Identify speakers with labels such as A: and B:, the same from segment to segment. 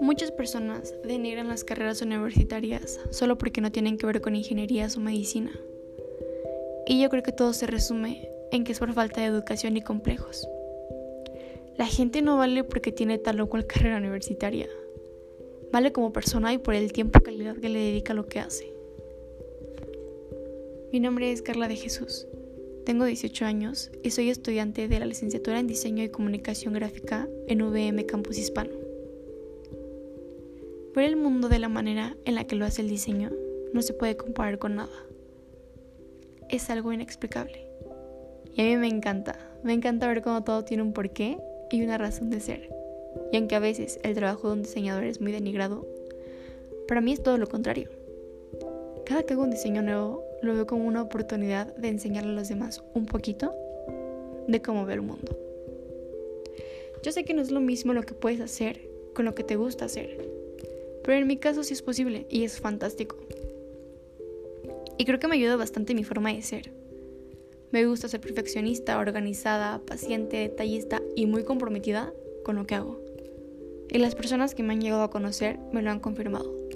A: Muchas personas denigran las carreras universitarias solo porque no tienen que ver con ingenierías o medicina. Y yo creo que todo se resume en que es por falta de educación y complejos. La gente no vale porque tiene tal o cual carrera universitaria. Vale como persona y por el tiempo calidad que le dedica a lo que hace. Mi nombre es Carla de Jesús. Tengo 18 años y soy estudiante de la licenciatura en Diseño y Comunicación Gráfica en VM Campus Hispano. Ver el mundo de la manera en la que lo hace el diseño no se puede comparar con nada. Es algo inexplicable. Y a mí me encanta, me encanta ver cómo todo tiene un porqué y una razón de ser. Y aunque a veces el trabajo de un diseñador es muy denigrado, para mí es todo lo contrario. Cada que hago un diseño nuevo, lo veo como una oportunidad de enseñarle a los demás un poquito de cómo ver el mundo. Yo sé que no es lo mismo lo que puedes hacer con lo que te gusta hacer, pero en mi caso sí es posible y es fantástico. Y creo que me ayuda bastante mi forma de ser. Me gusta ser perfeccionista, organizada, paciente, detallista y muy comprometida con lo que hago. Y las personas que me han llegado a conocer me lo han confirmado.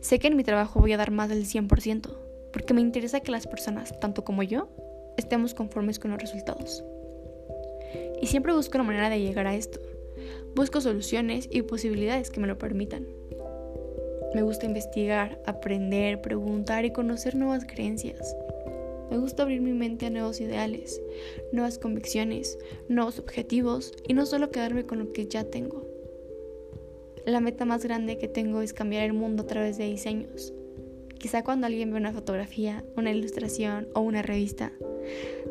A: Sé que en mi trabajo voy a dar más del 100%, porque me interesa que las personas, tanto como yo, estemos conformes con los resultados. Y siempre busco una manera de llegar a esto. Busco soluciones y posibilidades que me lo permitan. Me gusta investigar, aprender, preguntar y conocer nuevas creencias. Me gusta abrir mi mente a nuevos ideales, nuevas convicciones, nuevos objetivos y no solo quedarme con lo que ya tengo. La meta más grande que tengo es cambiar el mundo a través de diseños. Quizá cuando alguien ve una fotografía, una ilustración o una revista,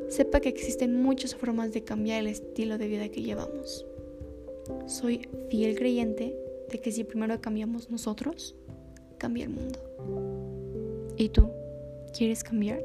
A: sepa que existen muchas formas de cambiar el estilo de vida que llevamos. Soy fiel creyente de que si primero cambiamos nosotros, cambia el mundo. ¿Y tú? ¿Quieres cambiar?